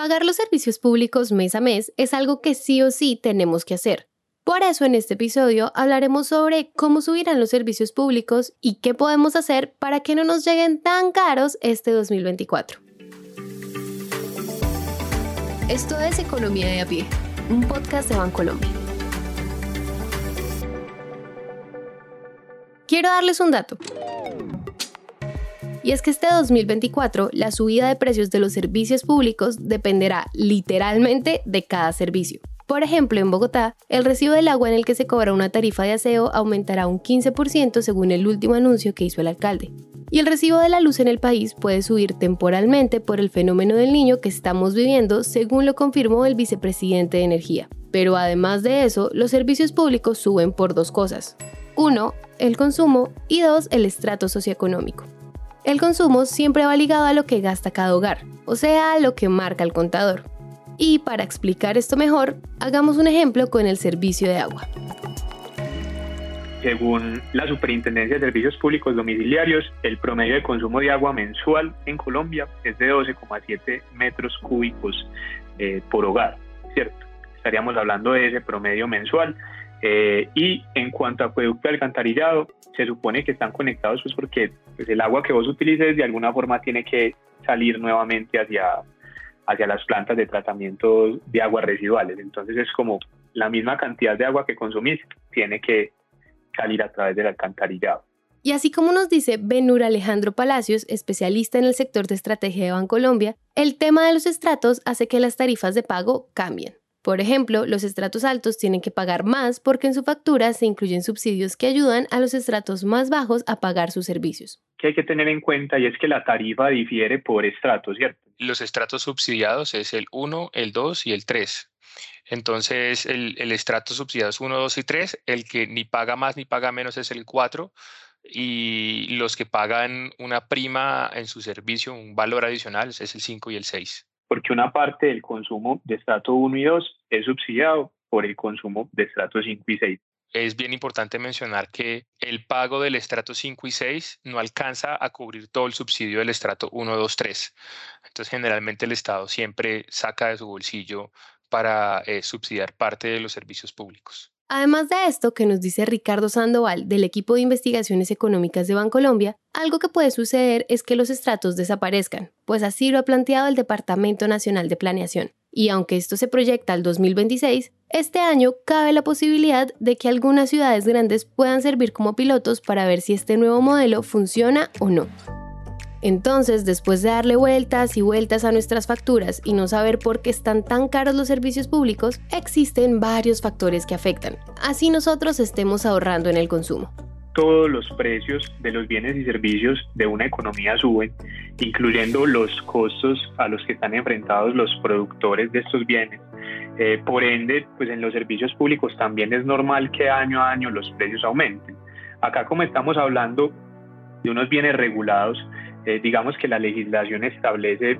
Pagar los servicios públicos mes a mes es algo que sí o sí tenemos que hacer. Por eso en este episodio hablaremos sobre cómo subirán los servicios públicos y qué podemos hacer para que no nos lleguen tan caros este 2024. Esto es Economía de a pie, un podcast de Bancolombia. Quiero darles un dato. Y es que este 2024 la subida de precios de los servicios públicos dependerá literalmente de cada servicio. Por ejemplo, en Bogotá, el recibo del agua en el que se cobra una tarifa de aseo aumentará un 15% según el último anuncio que hizo el alcalde. Y el recibo de la luz en el país puede subir temporalmente por el fenómeno del niño que estamos viviendo, según lo confirmó el vicepresidente de Energía. Pero además de eso, los servicios públicos suben por dos cosas. Uno, el consumo y dos, el estrato socioeconómico. El consumo siempre va ligado a lo que gasta cada hogar, o sea, a lo que marca el contador. Y para explicar esto mejor, hagamos un ejemplo con el servicio de agua. Según la Superintendencia de Servicios Públicos Domiciliarios, el promedio de consumo de agua mensual en Colombia es de 12,7 metros cúbicos eh, por hogar, ¿cierto? Estaríamos hablando de ese promedio mensual eh, y en cuanto a acueducto y alcantarillado, se supone que están conectados pues porque pues, el agua que vos utilices de alguna forma tiene que salir nuevamente hacia, hacia las plantas de tratamiento de aguas residuales. Entonces es como la misma cantidad de agua que consumís tiene que salir a través del alcantarillado. Y así como nos dice Benur Alejandro Palacios, especialista en el sector de estrategia de Bancolombia, el tema de los estratos hace que las tarifas de pago cambien. Por ejemplo, los estratos altos tienen que pagar más porque en su factura se incluyen subsidios que ayudan a los estratos más bajos a pagar sus servicios. Que hay que tener en cuenta y es que la tarifa difiere por estrato, ¿cierto? Los estratos subsidiados es el 1, el 2 y el 3. Entonces, el, el estrato subsidiado es 1, 2 y 3. El que ni paga más ni paga menos es el 4 y los que pagan una prima en su servicio, un valor adicional, es el 5 y el 6 porque una parte del consumo de estrato 1 y 2 es subsidiado por el consumo de estrato 5 y 6. Es bien importante mencionar que el pago del estrato 5 y 6 no alcanza a cubrir todo el subsidio del estrato 1, 2, 3. Entonces, generalmente el Estado siempre saca de su bolsillo para eh, subsidiar parte de los servicios públicos. Además de esto que nos dice Ricardo Sandoval del equipo de investigaciones económicas de Bancolombia, algo que puede suceder es que los estratos desaparezcan, pues así lo ha planteado el Departamento Nacional de Planeación. Y aunque esto se proyecta al 2026, este año cabe la posibilidad de que algunas ciudades grandes puedan servir como pilotos para ver si este nuevo modelo funciona o no. Entonces, después de darle vueltas y vueltas a nuestras facturas y no saber por qué están tan caros los servicios públicos, existen varios factores que afectan. Así nosotros estemos ahorrando en el consumo. Todos los precios de los bienes y servicios de una economía suben, incluyendo los costos a los que están enfrentados los productores de estos bienes. Eh, por ende, pues en los servicios públicos también es normal que año a año los precios aumenten. Acá como estamos hablando de unos bienes regulados, eh, digamos que la legislación establece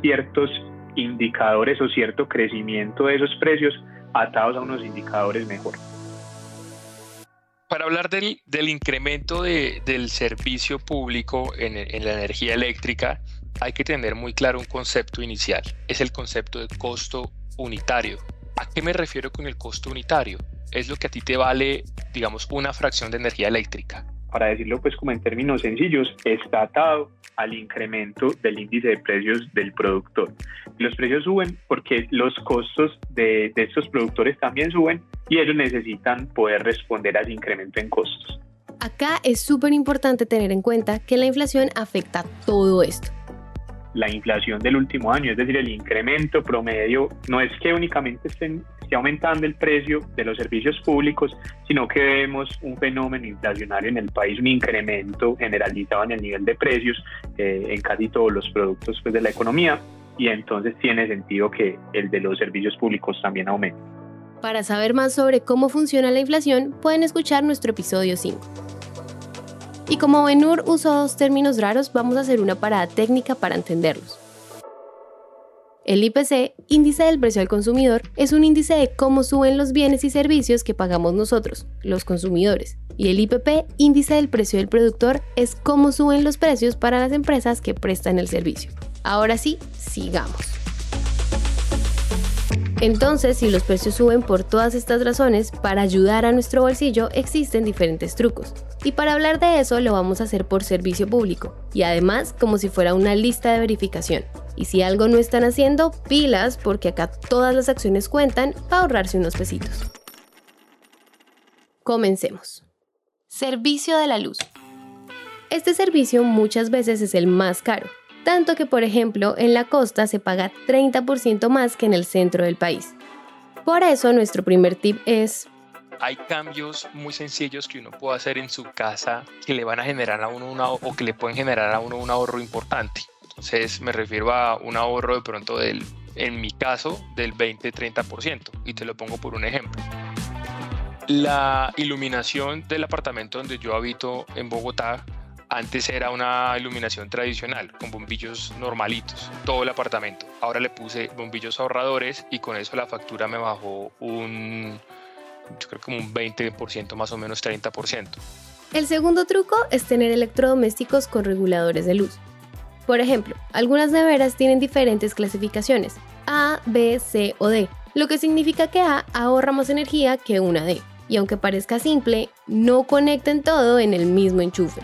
ciertos indicadores o cierto crecimiento de esos precios atados a unos indicadores mejor. Para hablar del, del incremento de, del servicio público en, en la energía eléctrica, hay que tener muy claro un concepto inicial. Es el concepto de costo unitario. ¿A qué me refiero con el costo unitario? Es lo que a ti te vale, digamos, una fracción de energía eléctrica para decirlo pues como en términos sencillos, está atado al incremento del índice de precios del productor. Los precios suben porque los costos de, de estos productores también suben y ellos necesitan poder responder a ese incremento en costos. Acá es súper importante tener en cuenta que la inflación afecta todo esto la inflación del último año, es decir, el incremento promedio, no es que únicamente estén, esté aumentando el precio de los servicios públicos, sino que vemos un fenómeno inflacionario en el país, un incremento generalizado en el nivel de precios eh, en casi todos los productos pues, de la economía y entonces tiene sentido que el de los servicios públicos también aumente. Para saber más sobre cómo funciona la inflación, pueden escuchar nuestro episodio 5. Y como Benur usó dos términos raros, vamos a hacer una parada técnica para entenderlos. El IPC, índice del precio al consumidor, es un índice de cómo suben los bienes y servicios que pagamos nosotros, los consumidores. Y el IPP, índice del precio del productor, es cómo suben los precios para las empresas que prestan el servicio. Ahora sí, sigamos. Entonces, si los precios suben por todas estas razones, para ayudar a nuestro bolsillo existen diferentes trucos. Y para hablar de eso lo vamos a hacer por servicio público, y además como si fuera una lista de verificación. Y si algo no están haciendo, pilas, porque acá todas las acciones cuentan para ahorrarse unos pesitos. Comencemos. Servicio de la luz. Este servicio muchas veces es el más caro, tanto que por ejemplo en la costa se paga 30% más que en el centro del país. Por eso nuestro primer tip es... Hay cambios muy sencillos que uno puede hacer en su casa que le van a generar a uno una, o que le pueden generar a uno un ahorro importante. Entonces me refiero a un ahorro de pronto del, en mi caso, del 20-30%. Y te lo pongo por un ejemplo. La iluminación del apartamento donde yo habito en Bogotá antes era una iluminación tradicional, con bombillos normalitos, todo el apartamento. Ahora le puse bombillos ahorradores y con eso la factura me bajó un, yo creo como un 20%, más o menos 30%. El segundo truco es tener electrodomésticos con reguladores de luz. Por ejemplo, algunas neveras tienen diferentes clasificaciones, A, B, C o D, lo que significa que A ahorra más energía que una D. Y aunque parezca simple, no conecten todo en el mismo enchufe.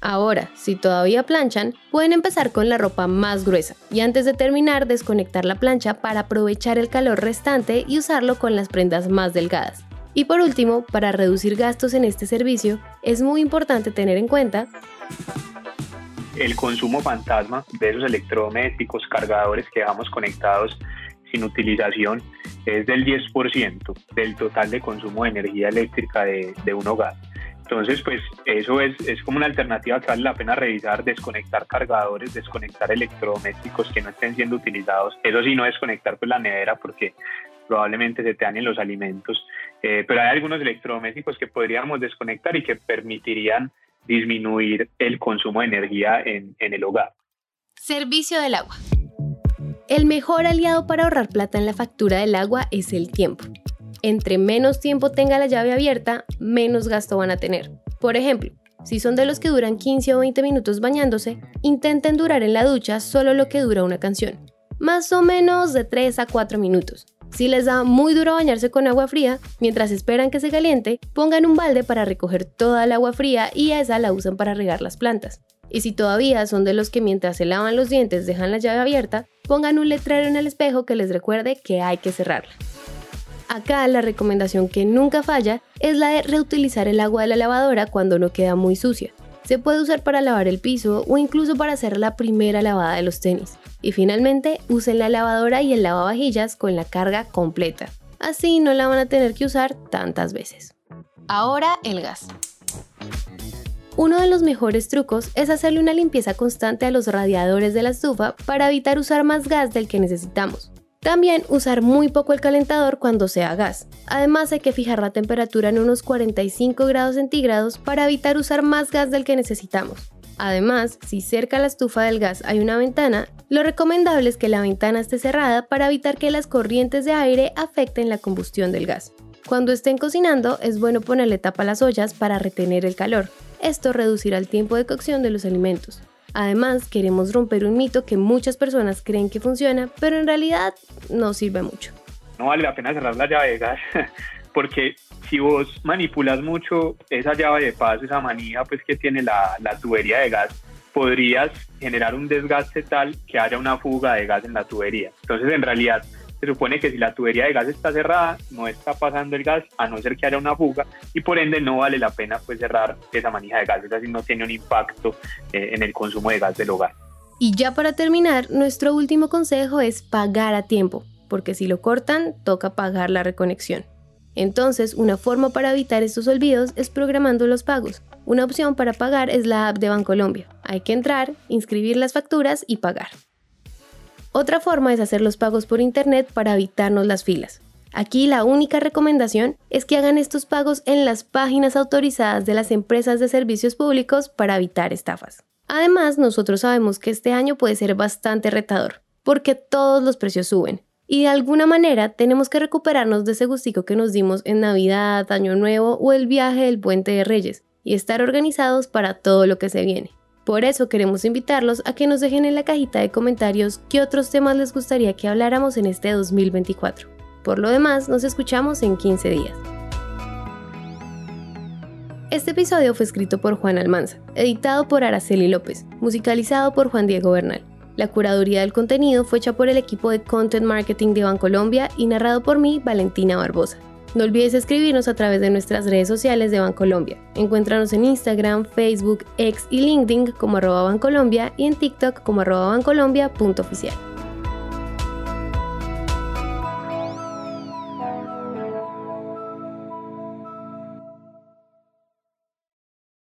Ahora, si todavía planchan, pueden empezar con la ropa más gruesa y antes de terminar desconectar la plancha para aprovechar el calor restante y usarlo con las prendas más delgadas. Y por último, para reducir gastos en este servicio, es muy importante tener en cuenta el consumo fantasma de esos electrodomésticos, cargadores que dejamos conectados sin utilización es del 10% del total de consumo de energía eléctrica de, de un hogar. Entonces, pues eso es, es, como una alternativa que vale la pena revisar, desconectar cargadores, desconectar electrodomésticos que no estén siendo utilizados. Eso sí, no desconectar pues la nevera porque probablemente se te dañen los alimentos. Eh, pero hay algunos electrodomésticos que podríamos desconectar y que permitirían disminuir el consumo de energía en, el hogar. Servicio del agua. El mejor aliado para ahorrar plata en la factura del agua es el tiempo entre menos tiempo tenga la llave abierta, menos gasto van a tener. Por ejemplo, si son de los que duran 15 o 20 minutos bañándose, intenten durar en la ducha solo lo que dura una canción, más o menos de 3 a 4 minutos. Si les da muy duro bañarse con agua fría, mientras esperan que se caliente, pongan un balde para recoger toda el agua fría y esa la usan para regar las plantas. Y si todavía son de los que mientras se lavan los dientes dejan la llave abierta, pongan un letrero en el espejo que les recuerde que hay que cerrarla. Acá la recomendación que nunca falla es la de reutilizar el agua de la lavadora cuando no queda muy sucia. Se puede usar para lavar el piso o incluso para hacer la primera lavada de los tenis. Y finalmente, usen la lavadora y el lavavajillas con la carga completa. Así no la van a tener que usar tantas veces. Ahora el gas. Uno de los mejores trucos es hacerle una limpieza constante a los radiadores de la estufa para evitar usar más gas del que necesitamos. También usar muy poco el calentador cuando sea gas. Además hay que fijar la temperatura en unos 45 grados centígrados para evitar usar más gas del que necesitamos. Además, si cerca a la estufa del gas hay una ventana, lo recomendable es que la ventana esté cerrada para evitar que las corrientes de aire afecten la combustión del gas. Cuando estén cocinando, es bueno ponerle tapa a las ollas para retener el calor. Esto reducirá el tiempo de cocción de los alimentos. Además, queremos romper un mito que muchas personas creen que funciona, pero en realidad no sirve mucho. No vale la pena cerrar la llave de gas, porque si vos manipulas mucho esa llave de paso, esa manija pues que tiene la, la tubería de gas, podrías generar un desgaste tal que haya una fuga de gas en la tubería. Entonces, en realidad, se supone que si la tubería de gas está cerrada, no está pasando el gas, a no ser que haya una fuga, y por ende no vale la pena pues cerrar esa manija de gas, es así no tiene un impacto eh, en el consumo de gas del hogar. Y ya para terminar, nuestro último consejo es pagar a tiempo, porque si lo cortan, toca pagar la reconexión. Entonces, una forma para evitar estos olvidos es programando los pagos. Una opción para pagar es la app de Bancolombia. Hay que entrar, inscribir las facturas y pagar. Otra forma es hacer los pagos por Internet para evitarnos las filas. Aquí la única recomendación es que hagan estos pagos en las páginas autorizadas de las empresas de servicios públicos para evitar estafas. Además, nosotros sabemos que este año puede ser bastante retador, porque todos los precios suben. Y de alguna manera tenemos que recuperarnos de ese gustico que nos dimos en Navidad, Año Nuevo o el viaje del Puente de Reyes, y estar organizados para todo lo que se viene. Por eso queremos invitarlos a que nos dejen en la cajita de comentarios qué otros temas les gustaría que habláramos en este 2024. Por lo demás, nos escuchamos en 15 días. Este episodio fue escrito por Juan Almanza, editado por Araceli López, musicalizado por Juan Diego Bernal. La curaduría del contenido fue hecha por el equipo de Content Marketing de Bancolombia y narrado por mí, Valentina Barbosa. No olvides escribirnos a través de nuestras redes sociales de Bancolombia. Encuéntranos en Instagram, Facebook, X y LinkedIn como arroba Bancolombia y en TikTok como arroba bancolombia.oficial.